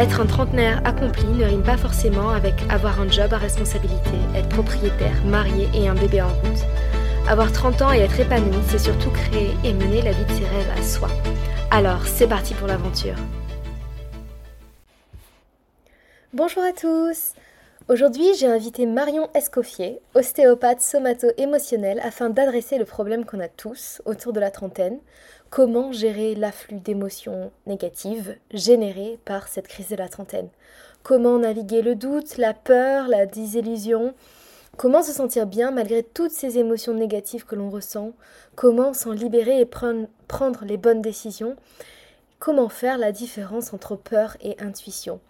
Être un trentenaire accompli ne rime pas forcément avec avoir un job à responsabilité, être propriétaire, marié et un bébé en route. Avoir 30 ans et être épanoui, c'est surtout créer et mener la vie de ses rêves à soi. Alors, c'est parti pour l'aventure. Bonjour à tous Aujourd'hui, j'ai invité Marion Escoffier, ostéopathe somato-émotionnelle, afin d'adresser le problème qu'on a tous autour de la trentaine, comment gérer l'afflux d'émotions négatives générées par cette crise de la trentaine? Comment naviguer le doute, la peur, la désillusion, Comment se sentir bien malgré toutes ces émotions négatives que l'on ressent? Comment s'en libérer et prendre les bonnes décisions? Comment faire la différence entre peur et intuition?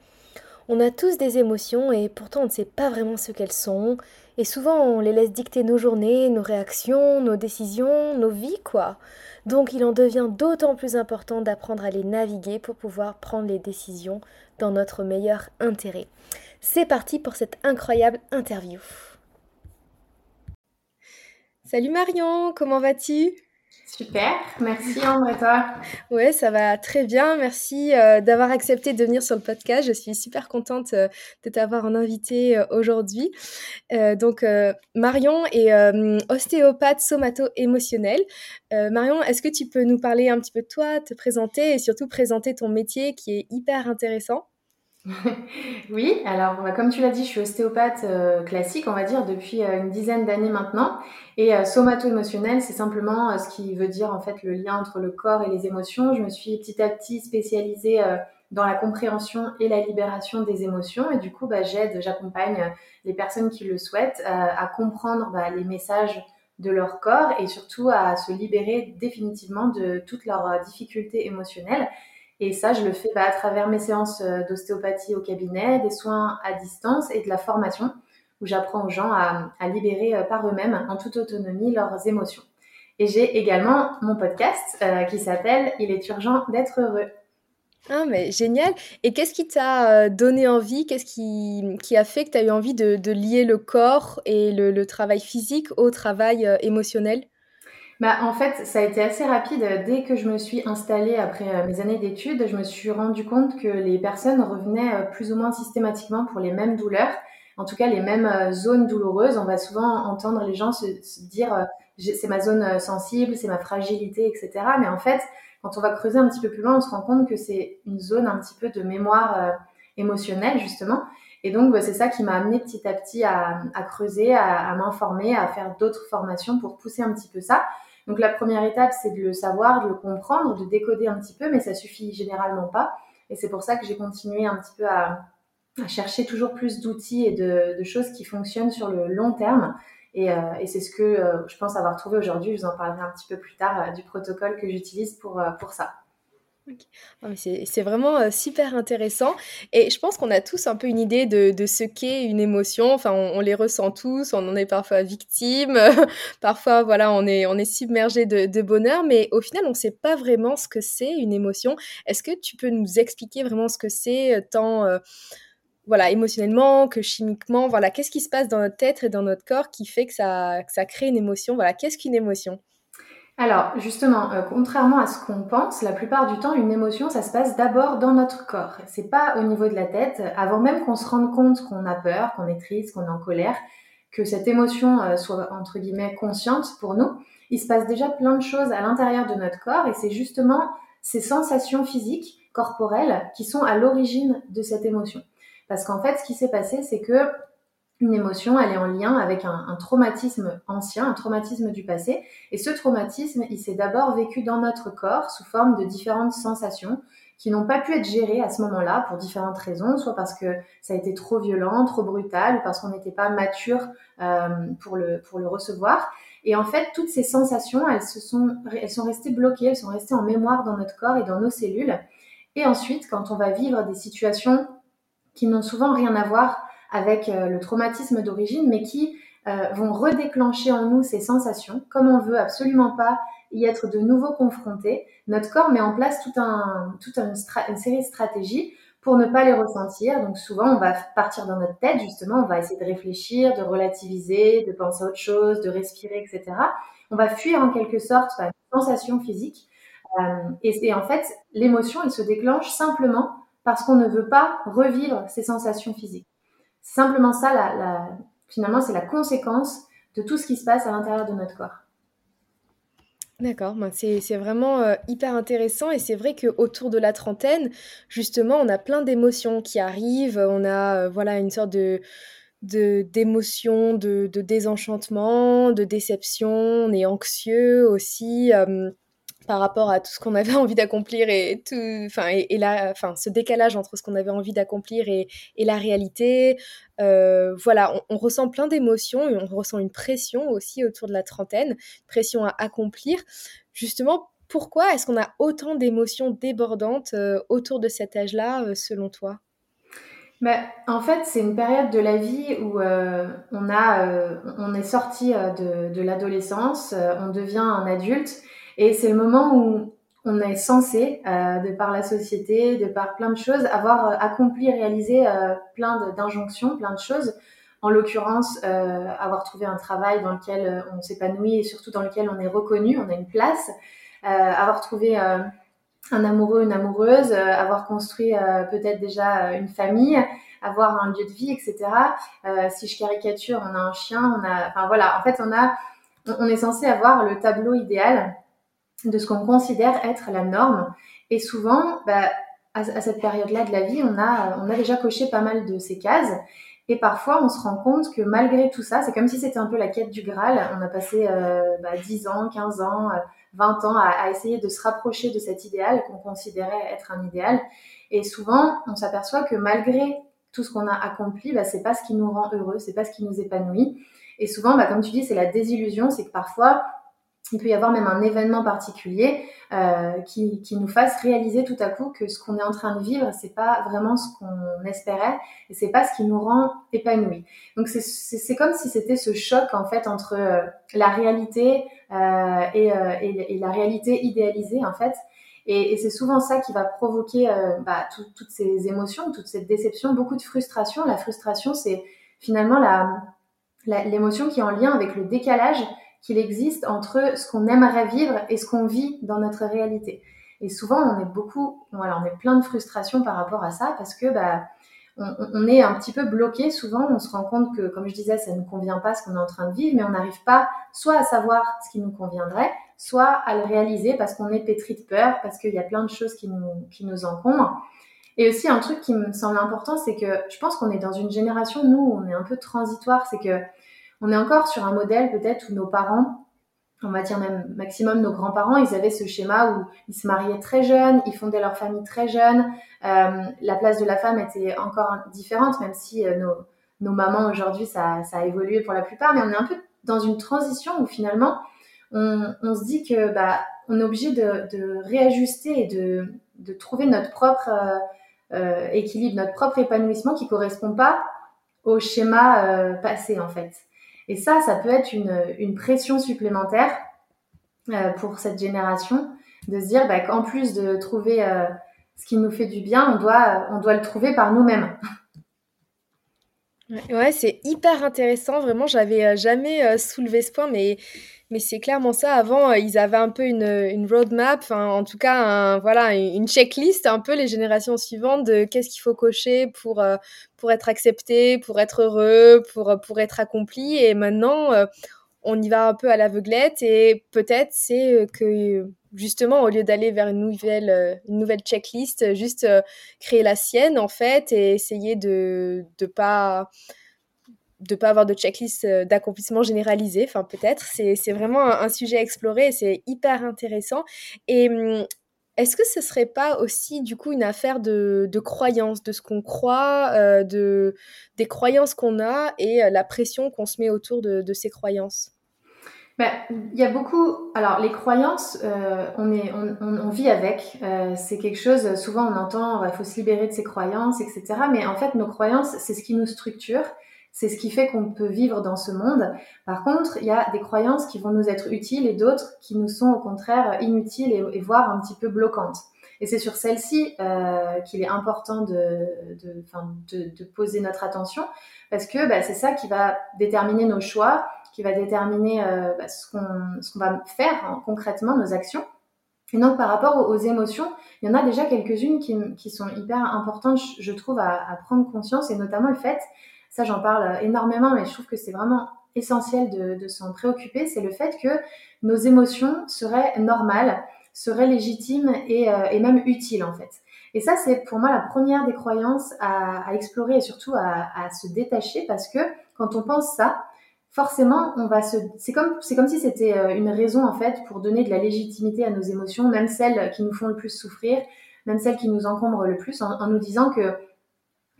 On a tous des émotions et pourtant on ne sait pas vraiment ce qu'elles sont. Et souvent on les laisse dicter nos journées, nos réactions, nos décisions, nos vies, quoi. Donc il en devient d'autant plus important d'apprendre à les naviguer pour pouvoir prendre les décisions dans notre meilleur intérêt. C'est parti pour cette incroyable interview. Salut Marion, comment vas-tu? Super, merci Ambre et toi Ouais, ça va très bien. Merci euh, d'avoir accepté de venir sur le podcast. Je suis super contente euh, de t'avoir en invité euh, aujourd'hui. donc Marion est ostéopathe somato-émotionnelle. Marion, est-ce que tu peux nous parler un petit peu de toi, te présenter et surtout présenter ton métier qui est hyper intéressant? oui, alors bah, comme tu l'as dit, je suis ostéopathe euh, classique, on va dire, depuis euh, une dizaine d'années maintenant. Et euh, somato-émotionnel, c'est simplement ce qui veut dire en fait le lien entre le corps et les émotions. Je me suis petit à petit spécialisée dans la compréhension et la libération des émotions. Et du coup, bah, j'aide, j'accompagne les personnes qui le souhaitent à comprendre bah, les messages de leur corps et surtout à se libérer définitivement de toutes leurs difficultés émotionnelles et ça, je le fais bah, à travers mes séances euh, d'ostéopathie au cabinet, des soins à distance et de la formation, où j'apprends aux gens à, libérer euh, par eux-mêmes, en toute autonomie, leurs émotions. Et j'ai également mon podcast euh, qui s'appelle Il est urgent d'être heureux. Ah, mais génial. Et qu'est-ce qui t'a donné envie? Qu'est-ce qui, qui, a fait que tu as eu envie de, lier le corps et le travail physique au travail émotionnel? Bah, en fait, ça a été assez rapide. Dès que je me suis installée après euh, mes années d'études, je me suis rendu compte que les personnes revenaient euh, plus ou moins systématiquement pour les mêmes douleurs, en tout cas les mêmes euh, zones douloureuses. On va souvent entendre les gens se, dire c'est ma zone sensible, c'est ma fragilité, etc. Mais en fait, quand on va creuser un petit peu plus loin, on se rend compte que c'est une zone un petit peu de mémoire émotionnelle, justement. Et donc, bah, c'est ça qui m'a amené petit à petit à, creuser, à m'informer, à faire d'autres formations pour pousser un petit peu ça. Donc la première étape, c'est de le savoir, de le comprendre, de décoder un petit peu, mais ça suffit généralement pas. Et c'est pour ça que j'ai continué un petit peu à, chercher toujours plus d'outils et de, choses qui fonctionnent sur le long terme. Et, euh, c'est ce que euh, je pense avoir trouvé aujourd'hui. Je vous en parlerai un petit peu plus tard euh, du protocole que j'utilise pour, pour ça. C'est vraiment euh, super intéressant. Et je pense qu'on a tous un peu une idée de, ce qu'est une émotion. Enfin, on, les ressent tous, on en est parfois victime, parfois, voilà, on est, on est submergé de, bonheur, mais au final, on ne sait pas vraiment ce que c'est une émotion. Est-ce que tu peux nous expliquer vraiment ce que c'est, euh, tant euh, voilà, émotionnellement que chimiquement? Voilà, qu'est-ce qui se passe dans notre tête et dans notre corps qui fait que ça, que ça crée une émotion? Voilà, qu'est-ce qu'une émotion? Alors justement, euh, contrairement à ce qu'on pense, la plupart du temps, une émotion, ça se passe d'abord dans notre corps. C'est pas au niveau de la tête, avant même qu'on se rende compte qu'on a peur, qu'on est triste, qu'on est en colère, que cette émotion euh, soit entre guillemets consciente pour nous. Il se passe déjà plein de choses à l'intérieur de notre corps et c'est justement ces sensations physiques, corporelles, qui sont à l'origine de cette émotion. Parce qu'en fait, ce qui s'est passé, c'est que une émotion, elle est en lien avec un, traumatisme ancien, un traumatisme du passé. Et ce traumatisme, il s'est d'abord vécu dans notre corps sous forme de différentes sensations qui n'ont pas pu être gérées à ce moment-là pour différentes raisons, soit parce que ça a été trop violent, trop brutal, ou parce qu'on n'était pas mature euh, pour, le, pour le recevoir. Et en fait, toutes ces sensations, elles, se sont, elles sont restées bloquées, elles sont restées en mémoire dans notre corps et dans nos cellules. Et ensuite, quand on va vivre des situations qui n'ont souvent rien à voir avec euh, le traumatisme d'origine, mais qui vont redéclencher en nous ces sensations. Comme on veut absolument pas y être de nouveau confronté, notre corps met en place tout un, toute une, une série de stratégies pour ne pas les ressentir. Donc souvent, on va partir dans notre tête, justement, on va essayer de réfléchir, de relativiser, de penser à autre chose, de respirer, etc. On va fuir en quelque sorte la sensation physique. Euh, et, en fait, l'émotion, elle se déclenche simplement parce qu'on ne veut pas revivre ces sensations physiques. Simplement ça, la, la, finalement, c'est la conséquence de tout ce qui se passe à l'intérieur de notre corps. D'accord, ben c'est vraiment euh, hyper intéressant et c'est vrai qu'autour de la trentaine, justement, on a plein d'émotions qui arrivent, on a euh, voilà une sorte de d'émotions, de, de, désenchantement, de déception, on est anxieux aussi par rapport à tout ce qu'on avait envie d'accomplir et tout, enfin, et, là, enfin, ce décalage entre ce qu'on avait envie d'accomplir et, et, la réalité. Euh, voilà, on, ressent plein d'émotions et on ressent une pression aussi autour de la trentaine, pression à accomplir. Justement, pourquoi est-ce qu'on a autant d'émotions débordantes euh, autour de cet âge-là, euh, selon toi? Mais en fait, c'est une période de la vie où on, a, on est sorti de l'adolescence, on devient un adulte et c'est le moment où on est censé, euh, de par la société, de par plein de choses, avoir euh, accompli, réalisé euh, plein d'injonctions, plein de choses. En l'occurrence, avoir trouvé un travail dans lequel on s'épanouit et surtout dans lequel on est reconnu, on a une place. avoir trouvé un amoureux, une amoureuse, avoir construit peut-être déjà une famille, avoir un lieu de vie, etc. si je caricature, on a un chien, enfin voilà, en fait, on a, on est censé avoir le tableau idéal de ce qu'on considère être la norme. Et souvent, bah, à, cette période-là de la vie, on a, on a déjà coché pas mal de ces cases. Et parfois, on se rend compte que malgré tout ça, c'est comme si c'était un peu la quête du Graal. On a passé euh, bah, 10 ans, 15 ans, 20 euh, ans à, à, essayer de se rapprocher de cet idéal qu'on considérait être un idéal. Et souvent, on s'aperçoit que malgré tout ce qu'on a accompli, bah, c'est pas ce qui nous rend heureux, c'est pas ce qui nous épanouit. Et souvent, bah, comme tu dis, c'est la désillusion, c'est que parfois, il peut y avoir même un événement particulier euh, qui, qui, nous fasse réaliser tout à coup que ce qu'on est en train de vivre, c'est pas vraiment ce qu'on espérait et c'est pas ce qui nous rend épanouis. Donc c'est comme si c'était ce choc en fait entre euh, la réalité euh, et, euh, et, et, la réalité idéalisée en fait. Et, et c'est souvent ça qui va provoquer euh, bah, toutes ces émotions, toute cette déception, beaucoup de frustration. La frustration, c'est finalement la l'émotion qui est en lien avec le décalage qu'il existe entre ce qu'on aimerait vivre et ce qu'on vit dans notre réalité. Et souvent, on est beaucoup, voilà, on est plein de frustration par rapport à ça parce que bah, on, est un petit peu bloqué. Souvent, on se rend compte que, comme je disais, ça ne convient pas ce qu'on est en train de vivre, mais on n'arrive pas soit à savoir ce qui nous conviendrait, soit à le réaliser parce qu'on est pétri de peur, parce qu'il y a plein de choses qui nous, qui nous encombrent. Et aussi, un truc qui me semble important, c'est que je pense qu'on est dans une génération, nous, on est un peu transitoire, c'est que on est encore sur un modèle peut-être où nos parents, on va dire même maximum nos grands-parents, ils avaient ce schéma où ils se mariaient très jeunes, ils fondaient leur famille très jeunes. Euh, la place de la femme était encore différente, même si euh, nos, nos, mamans aujourd'hui, ça, ça, a évolué pour la plupart, mais on est un peu dans une transition où finalement, on, on se dit que bah, on est obligé de, de réajuster et de, de, trouver notre propre euh, euh équilibre, notre propre épanouissement qui correspond pas au schéma euh, passé en fait. Et ça, ça peut être une, pression supplémentaire euh, pour cette génération de se dire bah, qu'en plus de trouver euh, ce qui nous fait du bien, on doit, on doit le trouver par nous-mêmes. Ouais, c'est hyper intéressant. Vraiment, j'avais euh, jamais soulevé ce point, mais mais c'est clairement ça. Avant, euh, ils avaient un peu une, une roadmap, en tout cas, voilà, une checklist, un peu les générations suivantes de qu'est-ce qu'il faut cocher pour, euh, pour être accepté, pour être heureux, pour, pour être accompli. Et maintenant, euh, on y va un peu à l'aveuglette et peut-être c'est que justement, au lieu d'aller vers une nouvelle, une nouvelle checklist, juste créer la sienne en fait et essayer de ne pas de pas avoir de checklist euh, d'accomplissement généralisé, enfin peut-être, c'est vraiment un, sujet à explorer c'est hyper intéressant. Et hum, est-ce que ce serait pas aussi du coup une affaire de, de croyance, de ce qu'on croit, euh, de, des croyances qu'on a et euh, la pression qu'on se met autour de, de ces croyances? Ben, il y a beaucoup. Alors, les croyances, on, est, on, on, vit avec. C'est quelque chose, souvent on entend, il faut se libérer de ses croyances, etc. Mais en fait, nos croyances, c'est ce qui nous structure C'est ce qui fait qu'on peut vivre dans ce monde. Par contre, il y a des croyances qui vont nous être utiles et d'autres qui nous sont au contraire inutiles et, voire un petit peu bloquantes. Et c'est sur celle-ci euh, qu'il est important de, de, poser notre attention parce que bah, c'est ça qui va déterminer nos choix, qui va déterminer euh, bah, ce qu'on va faire hein, concrètement, nos actions. Et donc par rapport aux, émotions, il y en a déjà quelques-unes qui, sont hyper importantes, je trouve, à, prendre conscience, et notamment le fait, ça j'en parle énormément, mais je trouve que c'est vraiment essentiel de, s'en préoccuper, c'est le fait que nos émotions seraient normales, seraient légitimes et, euh, même utiles en fait. Et ça, c'est pour moi la première des croyances à, explorer et surtout à, à, se détacher parce que quand on pense ça, forcément, on va se, c'est comme, c'est comme si c'était euh, une raison en fait pour donner de la légitimité à nos émotions, même celles qui nous font le plus souffrir, même celles qui nous encombrent le plus, en, nous disant que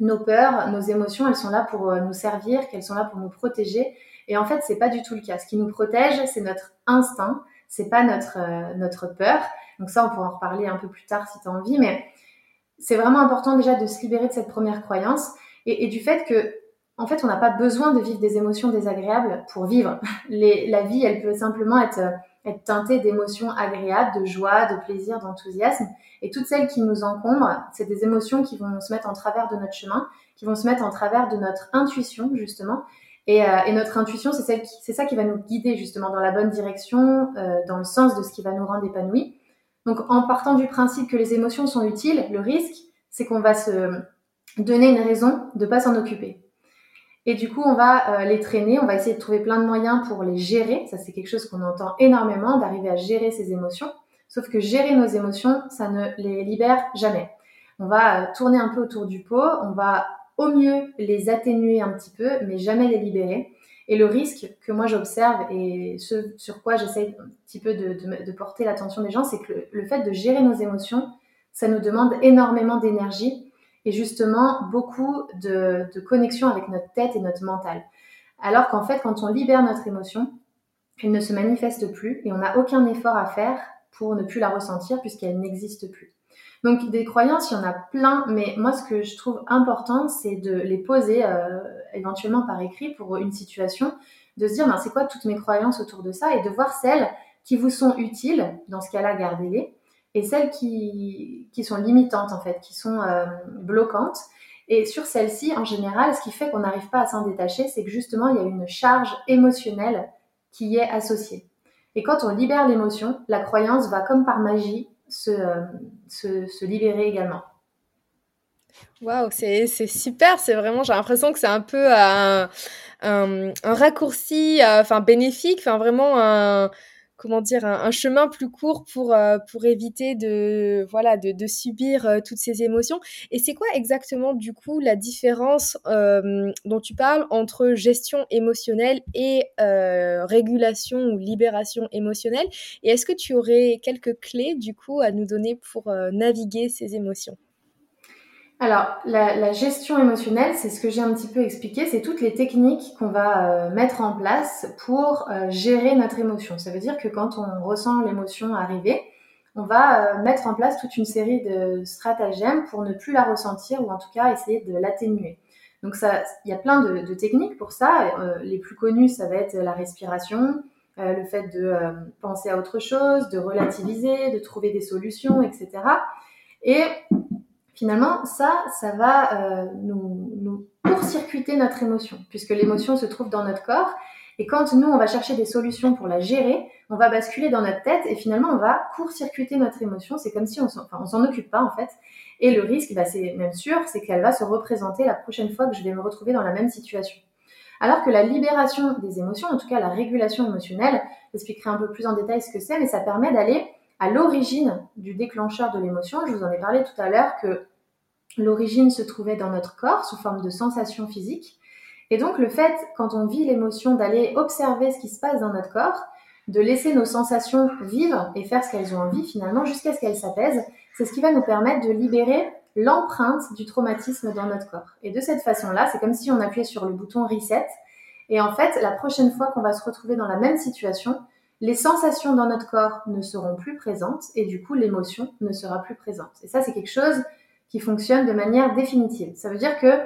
nos peurs, nos émotions, elles sont là pour euh, nous servir, qu'elles sont là pour nous protéger. Et en fait, c'est pas du tout le cas. Ce qui nous protège, c'est notre instinct, c'est pas notre euh, notre peur. Donc ça, on pourra en reparler un peu plus tard si tu as envie, mais c'est vraiment important déjà de se libérer de cette première croyance et, et du fait que en fait, on n'a pas besoin de vivre des émotions désagréables pour vivre. la vie, elle peut simplement être, être teintée d'émotions agréables, de joie, de plaisir, d'enthousiasme. Et toutes celles qui nous encombrent, c'est des émotions qui vont se mettre en travers de notre chemin, qui vont se mettre en travers de notre intuition, justement. Et, euh, notre intuition, c'est, ça qui va nous guider, justement, dans la bonne direction, euh, dans le sens de ce qui va nous rendre épanouis. Donc, en partant du principe que les émotions sont utiles, le risque, c'est qu'on va se donner une raison de ne pas s'en occuper. Et du coup, on va euh, les traîner, on va essayer de trouver plein de moyens pour les gérer. Ça, c'est quelque chose qu'on entend énormément, d'arriver à gérer ses émotions. Sauf que gérer nos émotions, ça ne les libère jamais. On va euh, tourner un peu autour du pot, on va au mieux les atténuer un petit peu, mais jamais les libérer. Et le risque que moi j'observe et ce sur quoi j'essaye un petit peu de, de porter l'attention des gens, c'est que le fait de gérer nos émotions, ça nous demande énormément d'énergie et justement beaucoup de, connexion avec notre tête et notre mental. Alors qu'en fait, quand on libère notre émotion, elle ne se manifeste plus et on n'a aucun effort à faire pour ne plus la ressentir puisqu'elle n'existe plus. Donc des croyances, il y en a plein, mais moi ce que je trouve important, c'est de les poser euh, éventuellement par écrit pour une situation, de se dire ben, c'est quoi toutes mes croyances autour de ça et de voir celles qui vous sont utiles, dans ce cas-là gardez-les, et celles qui, qui sont limitantes en fait, qui sont euh, bloquantes. Et sur celles-ci, en général, ce qui fait qu'on n'arrive pas à s'en détacher, c'est que justement, il y a une charge émotionnelle qui y est associée. Et quand on libère l'émotion, la croyance va comme par magie se, euh, se, se libérer également. Waouh, c'est super, c'est vraiment, j'ai l'impression que c'est un peu un, un, un raccourci, euh, enfin bénéfique, enfin vraiment un, comment dire un, chemin plus court pour euh, pour éviter de voilà de, subir euh, toutes ces émotions. Et c'est quoi exactement du coup la différence euh, dont tu parles entre gestion émotionnelle et régulation ou libération émotionnelle? Et est-ce que tu aurais quelques clés du coup à nous donner pour naviguer ces émotions? Alors, la, gestion émotionnelle, c'est ce que j'ai un petit peu expliqué, c'est toutes les techniques qu'on va euh, mettre en place pour euh, gérer notre émotion. Ça veut dire que quand on ressent l'émotion arriver, on va euh, mettre en place toute une série de stratagèmes pour ne plus la ressentir ou en tout cas essayer de l'atténuer. Donc il y a plein de, de techniques pour ça. les plus connues, ça va être la respiration, le fait de penser à autre chose, de relativiser, de trouver des solutions, etc. Et finalement, ça, ça va euh, nous, nous court-circuiter notre émotion, puisque l'émotion se trouve dans notre corps. Et quand nous, on va chercher des solutions pour la gérer, on va basculer dans notre tête et finalement, on va court-circuiter notre émotion. C'est comme si on s'en s'en occupe pas, en fait. Et le risque, bah, c'est même sûr, c'est qu'elle va se représenter la prochaine fois que je vais me retrouver dans la même situation. Alors que la libération des émotions, en tout cas la régulation émotionnelle, j'expliquerai un peu plus en détail ce que c'est, mais ça permet d'aller à l'origine du déclencheur de l'émotion. Je vous en ai parlé tout à l'heure que L'origine se trouvait dans notre corps sous forme de sensations physiques. Et donc le fait, quand on vit l'émotion, d'aller observer ce qui se passe dans notre corps, de laisser nos sensations vivre et faire ce qu'elles ont envie finalement jusqu'à ce qu'elles s'apaisent, c'est ce qui va nous permettre de libérer l'empreinte du traumatisme dans notre corps. Et de cette façon-là, c'est comme si on appuyait sur le bouton reset. Et en fait, la prochaine fois qu'on va se retrouver dans la même situation, les sensations dans notre corps ne seront plus présentes et du coup l'émotion ne sera plus présente. Et ça, c'est quelque chose qui fonctionne de manière définitive. Ça veut dire que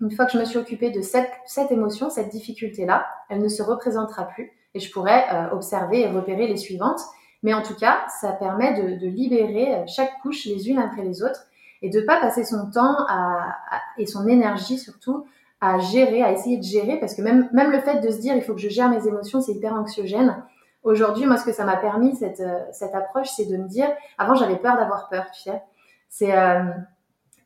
une fois que je me suis occupée de cette, cette émotion, cette difficulté-là, elle ne se représentera plus et je pourrais euh, observer et repérer les suivantes. Mais en tout cas, ça permet de, de, libérer chaque couche les unes après les autres et de pas passer son temps à, et son énergie surtout à gérer, à essayer de gérer, parce que même, même le fait de se dire il faut que je gère mes émotions, c'est hyper anxiogène. Aujourd'hui, moi, ce que ça m'a permis, cette, euh, cette approche, c'est de me dire, avant, j'avais peur d'avoir peur, tu sais. C'est, euh,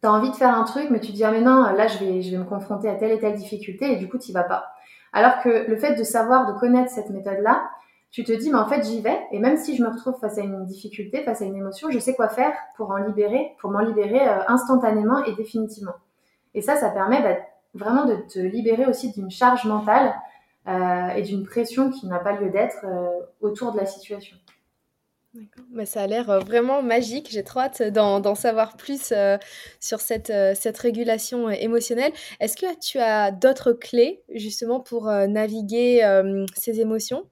t'as envie de faire un truc, mais tu te dis, ah, mais non, là, je vais, je vais me confronter à telle et telle difficulté, et du coup, tu vas pas. Alors que le fait de savoir, de connaître cette méthode-là, tu te dis, mais en fait, j'y vais, et même si je me retrouve face à une difficulté, face à une émotion, je sais quoi faire pour en libérer, pour m'en libérer euh, instantanément et définitivement. Et ça, ça permet bah, vraiment de te libérer aussi d'une charge mentale euh, et d'une pression qui n'a pas lieu d'être euh, autour de la situation. Ça a l'air euh, vraiment magique. J'ai trop hâte d'en savoir plus sur cette, cette régulation émotionnelle. Est-ce que tu as d'autres clés justement pour naviguer ces émotions?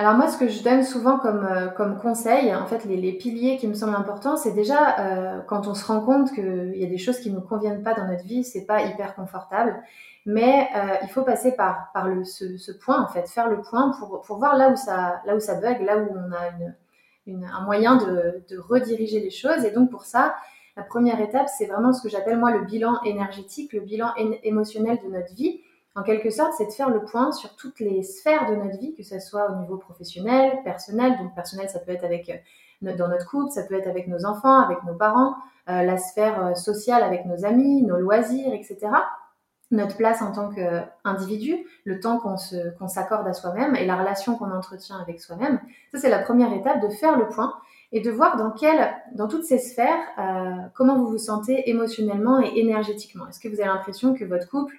Alors moi, ce que je donne souvent comme, euh, conseil, en fait, les, piliers qui me semblent importants, c'est déjà euh, quand on se rend compte qu'il y a des choses qui ne nous conviennent pas dans notre vie, c'est pas hyper confortable, mais euh, il faut passer par, ce, point, en fait, faire le point pour, pour voir là où ça, là où ça bug, là où on a une, un moyen de, de rediriger les choses. Et donc pour ça, la première étape, c'est vraiment ce que j'appelle moi le bilan énergétique, le bilan émotionnel de notre vie en quelque sorte, c'est de faire le point sur toutes les sphères de notre vie, que ce soit au niveau professionnel, personnel. Donc personnel, ça peut être avec euh, dans notre couple, ça peut être avec nos enfants, avec nos parents, euh, la sphère euh, sociale avec nos amis, nos loisirs, etc. Notre place en tant qu'individu, le temps qu'on s'accorde à soi-même et la relation qu'on entretient avec soi-même. Ça, c'est la première étape de faire le point et de voir dans, quelle, dans toutes ces sphères comment vous vous sentez émotionnellement et énergétiquement. Est-ce que vous avez l'impression que votre couple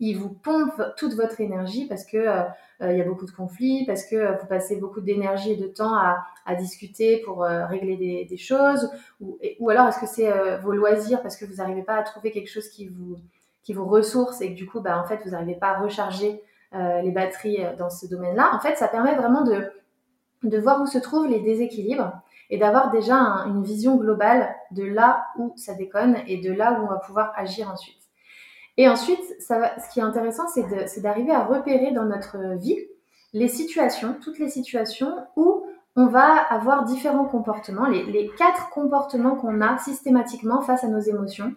il vous pompe toute votre énergie parce que euh, euh, il y a beaucoup de conflits, parce que euh, vous passez beaucoup d'énergie et de temps à, à discuter pour régler des, des, choses, ou, ou alors est-ce que c'est vos loisirs parce que vous n'arrivez pas à trouver quelque chose qui vous qui vous ressource et que du coup, bah, en fait, vous n'arrivez pas à recharger les batteries dans ce domaine-là. En fait, ça permet vraiment de de voir où se trouvent les déséquilibres et d'avoir déjà une vision globale de là où ça déconne et de là où on va pouvoir agir ensuite. Et ensuite, ça ce qui est intéressant, c'est d'arriver à repérer dans notre vie les situations, toutes les situations où on va avoir différents comportements. Les quatre comportements qu'on a systématiquement face à nos émotions,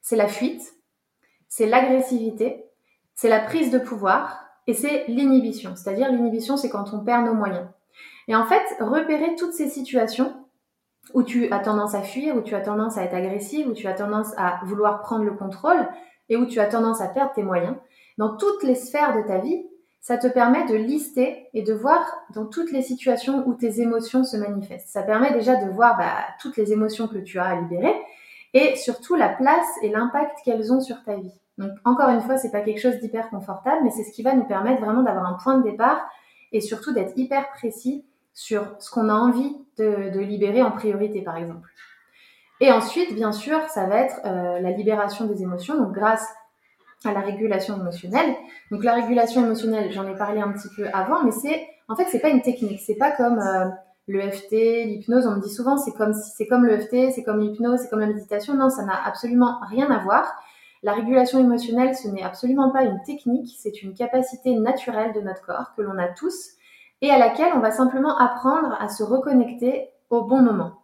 c'est la fuite, c'est l'agressivité, c'est la prise de pouvoir et c'est l'inhibition. C'est-à-dire l'inhibition, c'est quand on perd nos moyens. Et en fait, repérer toutes ces situations où tu as tendance à fuir, où tu as tendance à être agressive, où tu as tendance à vouloir prendre le contrôle, et où tu as tendance à perdre tes moyens, dans toutes les sphères de ta vie, ça te permet de lister et de voir dans toutes les situations où tes émotions se manifestent. Ça permet déjà de voir bah, toutes les émotions que tu as à libérer et surtout la place et l'impact qu'elles ont sur ta vie. Donc encore une fois, c'est pas quelque chose d'hyper confortable, mais c'est ce qui va nous permettre vraiment d'avoir un point de départ et surtout d'être hyper précis sur ce qu'on a envie de, libérer en priorité, par exemple. Et ensuite, bien sûr, ça va être euh, la libération des émotions, donc grâce à la régulation émotionnelle. Donc la régulation émotionnelle, j'en ai parlé un petit peu avant, mais c'est en fait c'est pas une technique, c'est pas comme euh, l'EFT, l'hypnose. On me dit souvent c'est comme c'est comme l'EFT, c'est comme l'hypnose, c'est comme la méditation. Non, ça n'a absolument rien à voir. La régulation émotionnelle, ce n'est absolument pas une technique, c'est une capacité naturelle de notre corps que l'on a tous et à laquelle on va simplement apprendre à se reconnecter au bon moment.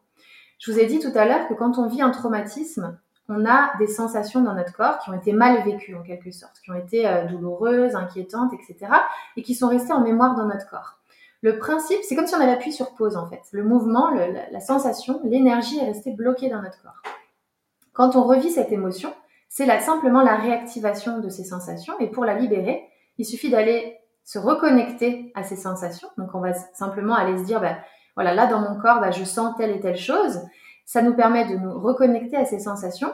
Je vous ai dit tout à l'heure que quand on vit un traumatisme, on a des sensations dans notre corps qui ont été mal vécues en quelque sorte, qui ont été euh, douloureuses, inquiétantes, etc. et qui sont restées en mémoire dans notre corps. Le principe, c'est comme si on avait appuyé sur pause en fait. Le mouvement, la, sensation, l'énergie est restée bloquée dans notre corps. Quand on revit cette émotion, c'est simplement la réactivation de ces sensations et pour la libérer, il suffit d'aller se reconnecter à ces sensations. Donc on va simplement aller se dire, bah, voilà, là dans mon corps, bah, je sens telle et telle chose. Ça nous permet de nous reconnecter à ces sensations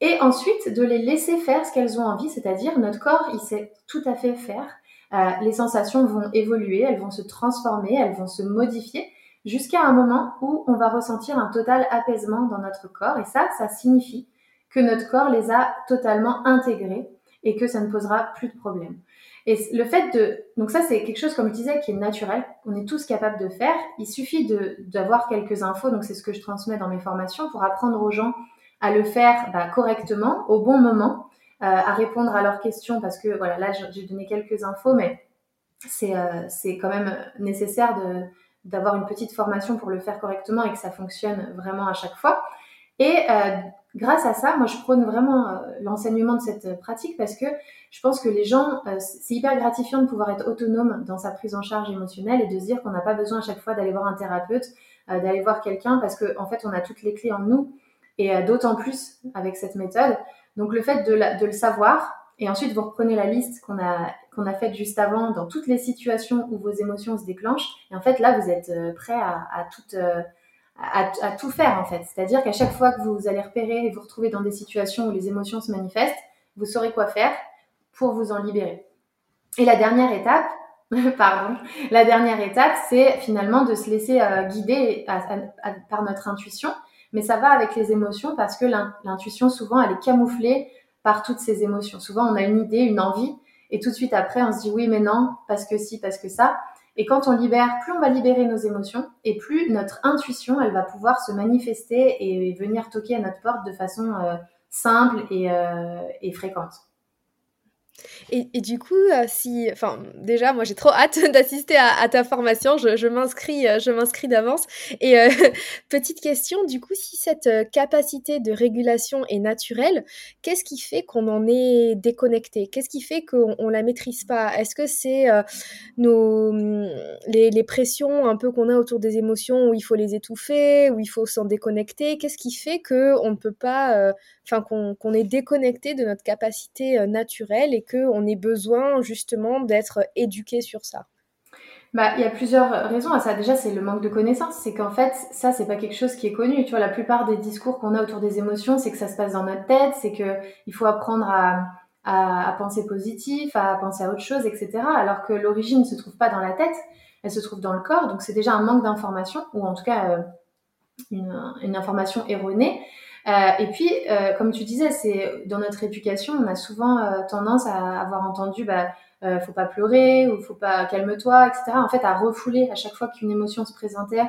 et ensuite de les laisser faire ce qu'elles ont envie, c'est-à-dire notre corps, il sait tout à fait faire. Euh, les sensations vont évoluer, elles vont se transformer, elles vont se modifier jusqu'à un moment où on va ressentir un total apaisement dans notre corps et ça, ça signifie que notre corps les a totalement intégrés et que ça ne posera plus de problème. Et le fait de, donc ça c'est quelque chose comme je disais qui est naturel, on est tous capables de faire. Il suffit d'avoir quelques infos, donc c'est ce que je transmets dans mes formations pour apprendre aux gens à le faire bah, correctement, au bon moment, à répondre à leurs questions parce que voilà, là j'ai donné quelques infos, mais c'est c'est quand même nécessaire d'avoir une petite formation pour le faire correctement et que ça fonctionne vraiment à chaque fois. Et euh, grâce à ça, moi, je prône vraiment euh, l'enseignement de cette pratique parce que je pense que les gens, euh, c'est hyper gratifiant de pouvoir être autonome dans sa prise en charge émotionnelle et de se dire qu'on n'a pas besoin à chaque fois d'aller voir un thérapeute, d'aller voir quelqu'un parce qu'en en fait, on a toutes les clés en nous et d'autant plus avec cette méthode. Donc, le fait de, le savoir, et ensuite, vous reprenez la liste qu'on a, qu'on a faite juste avant dans toutes les situations où vos émotions se déclenchent. Et en fait, là, vous êtes prêt à, à, tout, à, tout faire, en fait. C'est-à-dire qu'à chaque fois que vous allez repérer et vous retrouver dans des situations où les émotions se manifestent, vous saurez quoi faire pour vous en libérer. Et la dernière étape, pardon, la dernière étape, c'est finalement de se laisser euh, guider par notre intuition. Mais ça va avec les émotions parce que l'intuition, souvent, elle est camouflée par toutes ces émotions. Souvent, on a une idée, une envie, et tout de suite après, on se dit oui, mais non, parce que si, parce que ça. Et quand on libère, plus on va libérer nos émotions, et plus notre intuition, elle va pouvoir se manifester et venir toquer à notre porte de façon euh, simple et, euh, et fréquente. Et, du coup, euh, si, enfin, déjà, moi, j'ai trop hâte d'assister à, ta formation. Je, m'inscris, euh, je m'inscris d'avance. Et euh, petite question, du coup, si cette capacité de régulation est naturelle, qu'est-ce qui fait qu'on en est déconnecté? Qu'est-ce qui fait qu'on on la maîtrise pas? Est-ce que c'est nos les, les, pressions un peu qu'on a autour des émotions où il faut les étouffer, où il faut s'en déconnecter? Qu'est-ce qui fait que on ne peut pas, enfin, qu'on, est déconnecté de notre capacité naturelle et qu'on ait besoin justement d'être éduqué sur ça bah, il y a plusieurs raisons à ça. Déjà, c'est le manque de connaissances. C'est qu'en fait, ça, c'est pas quelque chose qui est connu. Tu vois, la plupart des discours qu'on a autour des émotions, c'est que ça se passe dans notre tête, c'est que il faut apprendre à, penser positif, à penser à autre chose, etc. Alors que l'origine ne se trouve pas dans la tête, elle se trouve dans le corps. Donc, c'est déjà un manque d'information, ou en tout cas, euh, une, information erronée. Euh, et puis, euh, comme tu disais, c'est dans notre éducation, on a souvent euh, tendance à avoir entendu, bah, faut pas pleurer ou faut pas calme-toi, etc. En fait, à refouler à chaque fois qu'une émotion se présentait,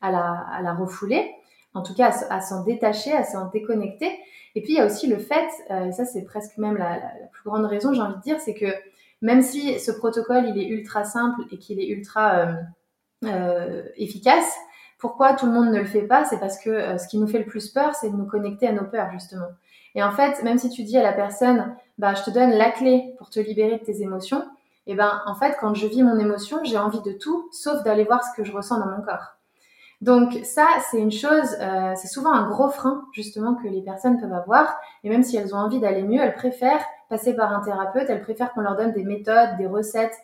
à la, à la refouler. En tout cas, à, s'en détacher, à s'en déconnecter. Et puis, il y a aussi le fait, et ça c'est presque même la, la, plus grande raison, j'ai envie de dire, c'est que même si ce protocole, il est ultra simple et qu'il est ultra euh, efficace, pourquoi tout le monde ne le fait pas C'est parce que euh, ce qui nous fait le plus peur, c'est de nous connecter à nos peurs, justement. Et en fait, même si tu dis à la personne, bah, je te donne la clé pour te libérer de tes émotions, et eh ben, en fait, quand je vis mon émotion, j'ai envie de tout, sauf d'aller voir ce que je ressens dans mon corps. Donc ça, c'est une chose, euh, c'est souvent un gros frein justement que les personnes peuvent avoir. Et même si elles ont envie d'aller mieux, elles préfèrent passer par un thérapeute, elles préfèrent qu'on leur donne des méthodes, des recettes,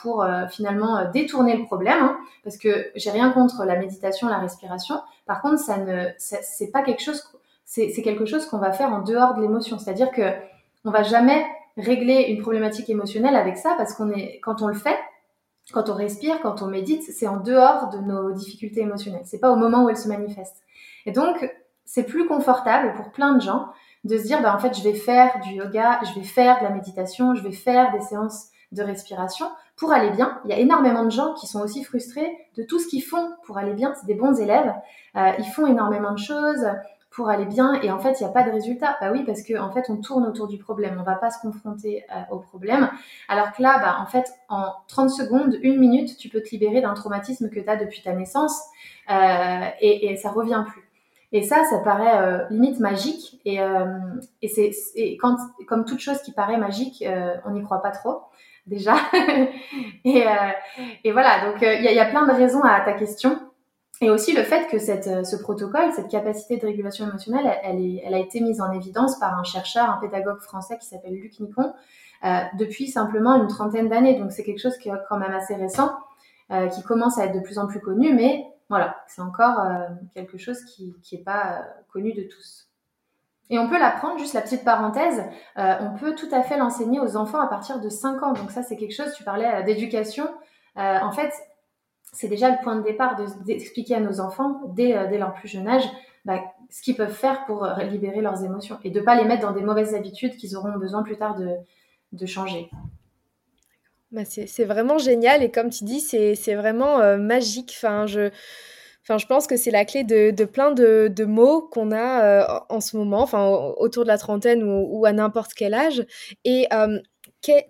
pour euh, finalement euh, détourner le problème, hein, parce que j'ai rien contre la méditation, la respiration. Par contre, ça ne, c'est pas quelque chose, c'est quelque chose qu'on va faire en dehors de l'émotion. C'est-à-dire que on va jamais régler une problématique émotionnelle avec ça, parce qu'on est, quand on le fait, quand on respire, quand on médite, c'est en dehors de nos difficultés émotionnelles. C'est pas au moment où elles se manifestent. Et donc, c'est plus confortable pour plein de gens de se dire, bah, en fait, je vais faire du yoga, je vais faire de la méditation, je vais faire des séances de respiration pour aller bien. Il y a énormément de gens qui sont aussi frustrés de tout ce qu'ils font pour aller bien. C'est des bons élèves. Euh, ils font énormément de choses pour aller bien et en fait il n'y a pas de résultat. Bah oui parce que en fait on tourne autour du problème, on va pas se confronter euh, au problème. Alors que là bah en fait en 30 secondes, une minute, tu peux te libérer d'un traumatisme que tu as depuis ta naissance euh, et, et ça revient plus. Et ça, ça paraît limite magique. Et, c'est comme toute chose qui paraît magique, on n'y croit pas trop déjà. et, euh, et, voilà, donc euh, il y, a plein de raisons à ta question. Et aussi le fait que euh, ce protocole, cette capacité de régulation émotionnelle, elle, a été mise en évidence par un chercheur, un pédagogue français qui s'appelle Luc Nicon, depuis simplement une trentaine d'années. Donc c'est quelque chose qui est quand même assez récent, qui commence à être de plus en plus connu, mais voilà, c'est encore quelque chose qui n'est pas connu de tous. Et on peut l'apprendre, juste la petite parenthèse, euh, on peut tout à fait l'enseigner aux enfants à partir de 5 ans. Donc ça, c'est quelque chose, tu parlais euh, d'éducation. Euh, en fait, c'est déjà le point de départ d'expliquer à nos enfants, dès, dès leur plus jeune âge, bah, ce qu'ils peuvent faire pour libérer leurs émotions et de ne pas les mettre dans des mauvaises habitudes qu'ils auront besoin plus tard de, de changer. Bah c'est vraiment génial et comme tu dis, c'est vraiment magique. Enfin, je Enfin, je pense que c'est la clé de, plein de, mots qu'on a euh, en ce moment, enfin, autour de la trentaine ou, à n'importe quel âge. Et euh,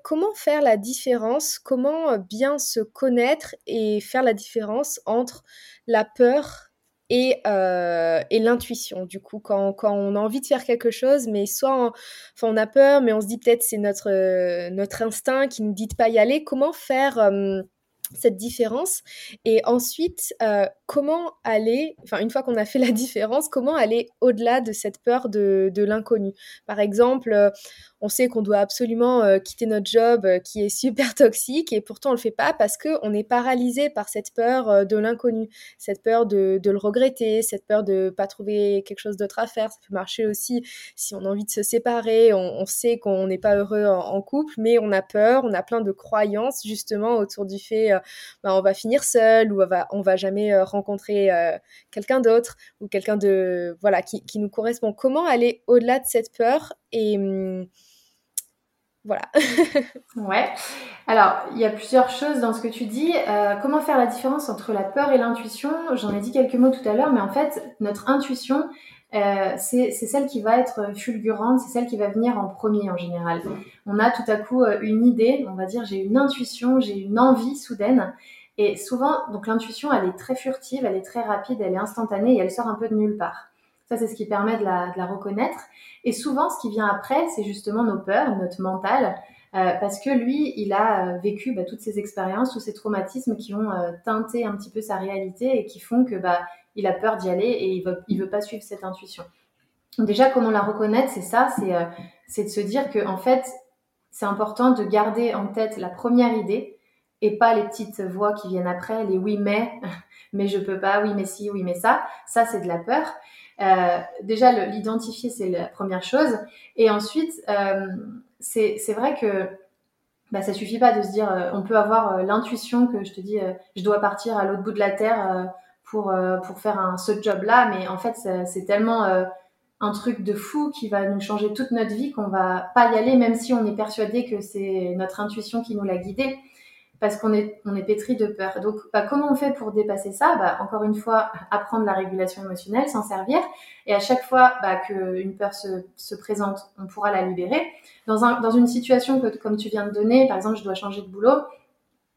comment faire la différence, comment bien se connaître et faire la différence entre la peur et, euh, l'intuition, du coup, quand, on a envie de faire quelque chose, mais soit on a peur, mais on se dit peut-être c'est notre, notre instinct qui nous dit de pas y aller, comment faire cette différence. Et ensuite euh, comment aller enfin une fois qu'on a fait la différence comment aller au-delà de cette peur de, de l'inconnu? Par exemple euh, on sait qu'on doit absolument euh, quitter notre job qui est super toxique et pourtant on le fait pas parce que on est paralysé par cette peur de l'inconnu. Cette peur de, de, le regretter cette peur de pas trouver quelque chose d'autre à faire. Ça peut marcher aussi si on a envie de se séparer. On, sait qu'on n'est pas heureux en, en, couple mais on a peur on a plein de croyances justement autour du fait bah, on va finir seul ou on va, va jamais euh, rencontrer euh, quelqu'un d'autre ou quelqu'un de voilà qui, nous correspond. Comment aller au-delà de cette peur et hum, voilà. ouais. Alors, il y a plusieurs choses dans ce que tu dis. Euh, comment faire la différence entre la peur et l'intuition? J'en ai dit quelques mots tout à l'heure, mais en fait, notre intuition, euh, c'est celle qui va être fulgurante, c'est celle qui va venir en premier en général. On a tout à coup euh, une idée, on va dire j'ai une intuition, j'ai une envie soudaine. Et souvent, donc l'intuition, elle est très furtive, elle est très rapide, elle est instantanée et elle sort un peu de nulle part. Ça, c'est ce qui permet de la, de la, reconnaître. Et souvent, ce qui vient après, c'est justement nos peurs, notre mental, euh, parce que lui, il a vécu bah, toutes ces expériences, tous ces traumatismes qui ont teinté un petit peu sa réalité et qui font que bah, il a peur d'y aller et il veut, veut pas suivre cette intuition. déjà, comment la reconnaître, c'est ça, c'est euh, c'est de se dire que en fait, c'est important de garder en tête la première idée et pas les petites voix qui viennent après, les oui mais, mais je peux pas, oui mais si, oui mais ça. Ça, c'est de la peur. Euh, déjà, l'identifier, c'est la première chose. Et ensuite, euh, c'est vrai que bah, ça suffit pas de se dire, on peut avoir l'intuition que je te dis, je dois partir à l'autre bout de la terre pour, euh, pour faire ce job-là, mais en fait, c'est tellement euh, un truc de fou qui va nous changer toute notre vie qu'on va pas y aller, même si on est persuadé que c'est notre intuition qui nous l'a guidé, parce qu'on est, on est pétri de peur. Donc, bah, comment on fait pour dépasser ça? Bah, Encore une fois, apprendre la régulation émotionnelle, s'en servir, et à chaque fois bah, qu'une peur se, se, présente, on pourra la libérer. Dans, un, dans une situation comme tu viens de donner, par exemple, je dois changer de boulot,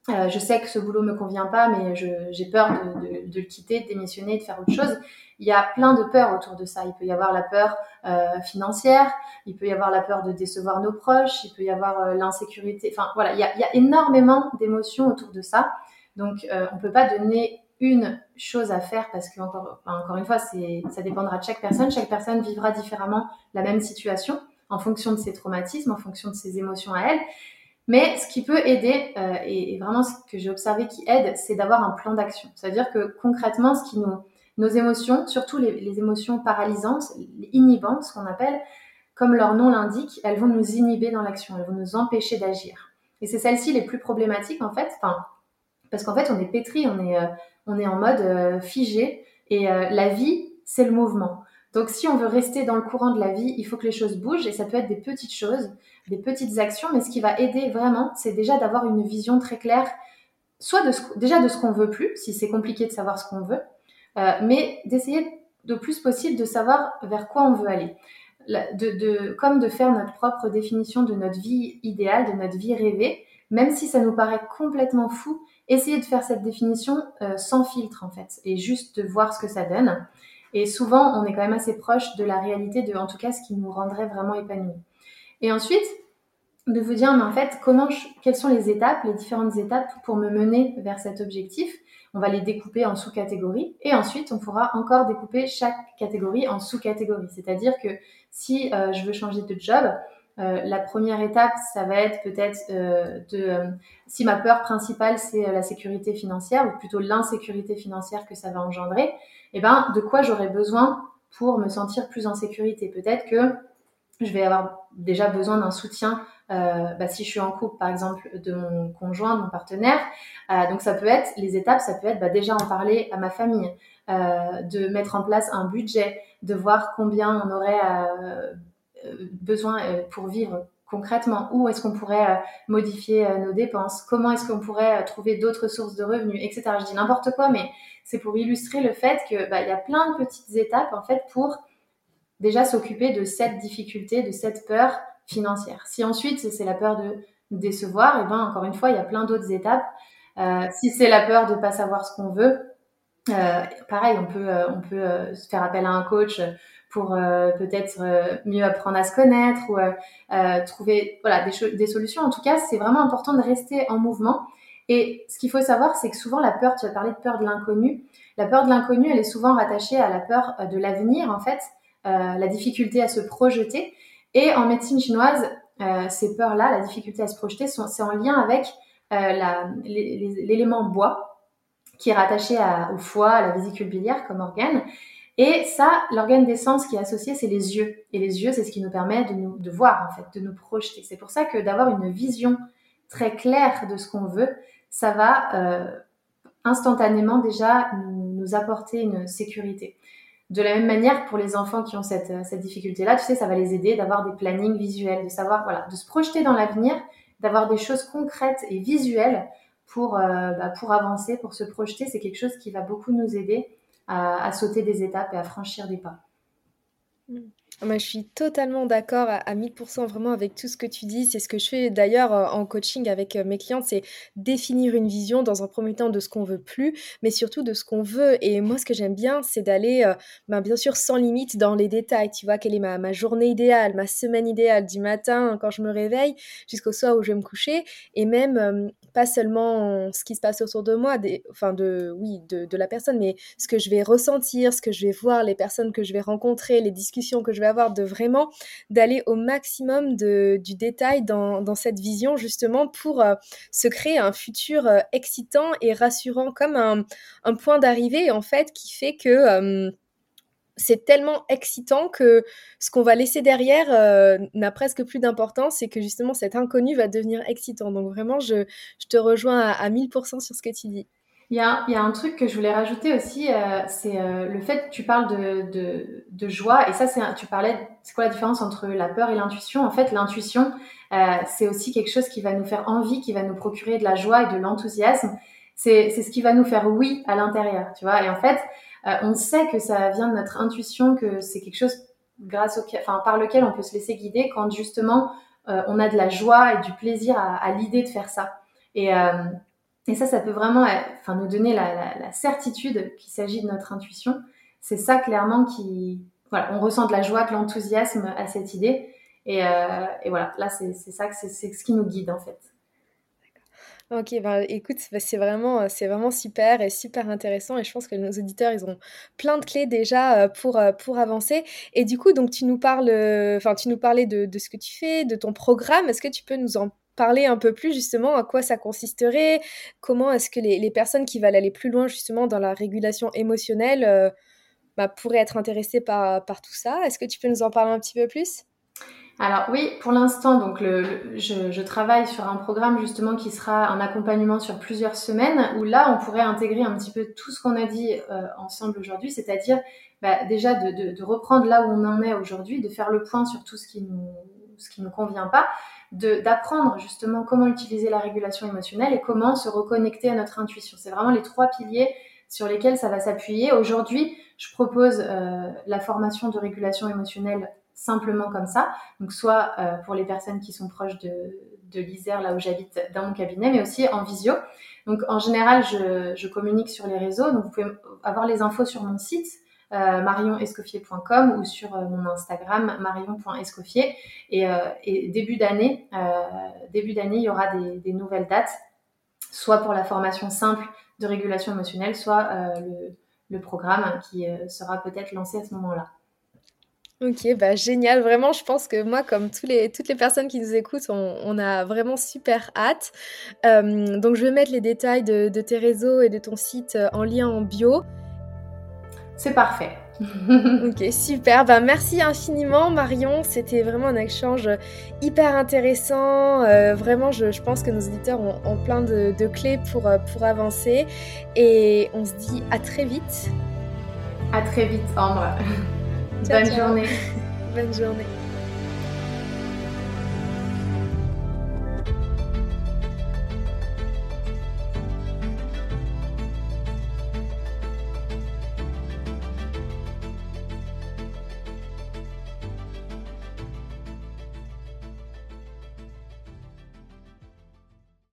euh, je sais que ce boulot me convient pas, mais j'ai peur de, de, le quitter, de démissionner, de faire autre chose. Il y a plein de peurs autour de ça. Il peut y avoir la peur euh, financière, il peut y avoir la peur de décevoir nos proches, il peut y avoir euh, l'insécurité. Enfin voilà, il y a, il y a énormément d'émotions autour de ça. Donc euh, on peut pas donner une chose à faire parce que encore, enfin, encore une fois, ça dépendra de chaque personne. Chaque personne vivra différemment la même situation en fonction de ses traumatismes, en fonction de ses émotions à elle. Mais ce qui peut aider, euh, et, vraiment ce que j'ai observé qui aide, c'est d'avoir un plan d'action. C'est-à-dire que concrètement, ce qui nous, nos émotions, surtout les, émotions paralysantes, inhibantes, ce qu'on appelle, comme leur nom l'indique, elles vont nous inhiber dans l'action, elles vont nous empêcher d'agir. Et c'est celles-ci les plus problématiques en fait, parce qu'en fait on est pétri, on est, euh, on est en mode euh, figé, et euh, la vie, c'est le mouvement. Donc si on veut rester dans le courant de la vie, il faut que les choses bougent, et ça peut être des petites choses des petites actions, mais ce qui va aider vraiment, c'est déjà d'avoir une vision très claire, soit de déjà de ce qu'on veut plus, si c'est compliqué de savoir ce qu'on veut, euh, mais d'essayer le plus possible de savoir vers quoi on veut aller. De, comme de faire notre propre définition de notre vie idéale, de notre vie rêvée, même si ça nous paraît complètement fou, essayer de faire cette définition euh, sans filtre en fait, et juste de voir ce que ça donne. Et souvent, on est quand même assez proche de la réalité, de en tout cas ce qui nous rendrait vraiment épanouis. Et ensuite, de vous dire, mais en fait, comment quelles sont les étapes, les différentes étapes pour me mener vers cet objectif? On va les découper en sous-catégories et ensuite on pourra encore découper chaque catégorie en sous-catégories. C'est-à-dire que si euh, je veux changer de job, euh, la première étape, ça va être peut-être euh, de, si ma peur principale c'est la sécurité financière ou plutôt l'insécurité financière que ça va engendrer, eh ben de quoi j'aurais besoin pour me sentir plus en sécurité? Peut-être que je vais avoir déjà besoin d'un soutien euh, bah, si je suis en couple par exemple de mon conjoint, de mon partenaire. Euh, donc ça peut être les étapes, ça peut être bah, déjà en parler à ma famille, euh, de mettre en place un budget, de voir combien on aurait euh, besoin euh, pour vivre concrètement Où est-ce qu'on pourrait euh, modifier euh, nos dépenses? Comment est-ce qu'on pourrait euh, trouver d'autres sources de revenus, etc. Je dis n'importe quoi, mais c'est pour illustrer le fait que bah, il y a plein de petites étapes en fait pour déjà s'occuper de cette difficulté, de cette peur financière. Si ensuite c'est la peur de décevoir, et eh ben encore une fois il y a plein d'autres étapes. si c'est la peur de pas savoir ce qu'on veut, pareil on peut on peut faire appel à un coach pour euh, peut-être euh, mieux apprendre à se connaître ou euh, trouver voilà des, des solutions. En tout cas, c'est vraiment important de rester en mouvement. Et ce qu'il faut savoir, c'est que souvent la peur, tu as parlé de peur de l'inconnu, la peur de l'inconnu, elle est souvent rattachée à la peur de l'avenir, en fait, la difficulté à se projeter. Et en médecine chinoise, ces peurs-là, la difficulté à se projeter, c'est en lien avec l'élément bois, qui est rattaché au foie, à la vésicule biliaire comme organe. Et ça, l'organe d'essence qui est associé, c'est les yeux. Et les yeux, c'est ce qui nous permet de, nous, voir, en fait, de nous projeter. C'est pour ça que d'avoir une vision très claire de ce qu'on veut, ça va euh, instantanément déjà nous, apporter une sécurité. De la même manière, pour les enfants qui ont cette, cette difficulté-là, tu sais, ça va les aider d'avoir des plannings visuels, de savoir, voilà, de se projeter dans l'avenir, d'avoir des choses concrètes et visuelles pour, euh, bah, pour avancer, pour se projeter. C'est quelque chose qui va beaucoup nous aider à, sauter des étapes et à franchir des pas. Mm. Moi, je suis totalement d'accord à, 1000% vraiment avec tout ce que tu dis. C'est ce que je fais d'ailleurs euh, en coaching avec euh, mes clientes, c'est définir une vision dans un premier temps de ce qu'on veut plus, mais surtout de ce qu'on veut. Et moi, ce que j'aime bien, c'est d'aller, euh, ben, bien sûr, sans limite dans les détails. Tu vois, quelle est ma, ma, journée idéale, ma semaine idéale, du matin quand je me réveille jusqu'au soir où je vais me coucher. Et même, pas seulement ce qui se passe autour de moi, des, enfin, de, oui, de, de la personne, mais ce que je vais ressentir, ce que je vais voir, les personnes que je vais rencontrer, les discussions que je vais avoir de vraiment d'aller au maximum de, du détail dans, cette vision justement pour euh, se créer un futur euh, excitant et rassurant comme un, un point d'arrivée en fait qui fait que euh, c'est tellement excitant que ce qu'on va laisser derrière n'a presque plus d'importance et que justement cet inconnu va devenir excitant. Donc vraiment, je, je te rejoins à, à 1000% sur ce que tu dis. Il y, a, il y, a, un truc que je voulais rajouter aussi, euh, c'est euh, le fait que tu parles de, de, de joie. Et ça, c'est tu parlais, c'est quoi la différence entre la peur et l'intuition? En fait, l'intuition, euh, c'est aussi quelque chose qui va nous faire envie, qui va nous procurer de la joie et de l'enthousiasme. C'est ce qui va nous faire oui à l'intérieur, tu vois? Et en fait, euh, on sait que ça vient de notre intuition, que c'est quelque chose grâce au, enfin, par lequel on peut se laisser guider quand justement euh, on a de la joie et du plaisir à, à l'idée de faire ça. Et et ça, ça peut vraiment enfin, nous donner la, certitude qu'il s'agit de notre intuition. C'est ça clairement qui... Voilà, on ressent de la joie, de l'enthousiasme à cette idée. Et, euh, voilà, là, c'est ça, c'est ce qui nous guide en fait. Ok, ben écoute, c'est vraiment, c'est vraiment super et super intéressant et je pense que nos auditeurs, ils ont plein de clés déjà euh, pour, euh, pour avancer. Et du coup, donc tu nous parles, tu nous parlais de, de, ce que tu fais, de ton programme. Est-ce que tu peux nous en parler un peu plus justement à quoi ça consisterait, comment est-ce que les, personnes qui veulent aller plus loin justement dans la régulation émotionnelle euh, bah, pourraient être intéressées par, par tout ça? Est-ce que tu peux nous en parler un petit peu plus? Alors oui, pour l'instant, donc le, je, travaille sur un programme justement qui sera un accompagnement sur plusieurs semaines où là on pourrait intégrer un petit peu tout ce qu'on a dit euh, ensemble aujourd'hui, c'est-à-dire bah, déjà de, de, reprendre là où on en est aujourd'hui, de faire le point sur tout ce qui nous ce qui nous convient pas, d'apprendre justement comment utiliser la régulation émotionnelle et comment se reconnecter à notre intuition. C'est vraiment les trois piliers sur lesquels ça va s'appuyer. Aujourd'hui, je propose euh, la formation de régulation émotionnelle simplement comme ça, donc soit euh, pour les personnes qui sont proches de, de l'Isère, là où j'habite, dans mon cabinet, mais aussi en visio. Donc en général, je, communique sur les réseaux, donc vous pouvez avoir les infos sur mon site euh, marionescoffier.com ou sur euh, mon Instagram marion.escoffier. Et, euh, et début d'année, début d'année, il y aura des, nouvelles dates, soit pour la formation simple de régulation émotionnelle, soit le, le, programme qui sera peut-être lancé à ce moment-là. Ok, bah génial. Vraiment, je pense que moi, comme tous les, toutes les personnes qui nous écoutent, on, on a vraiment super hâte. Euh, donc, je vais mettre les détails de, de, tes réseaux et de ton site en lien en bio. C'est parfait. ok, super. Ben, merci infiniment, Marion. C'était vraiment un échange hyper intéressant. Euh, vraiment, je, je, pense que nos auditeurs ont, ont plein de, de, clés pour, euh, pour avancer. Et on se dit à très vite. À très vite, Ambre. Bonne journée. Bonne journée.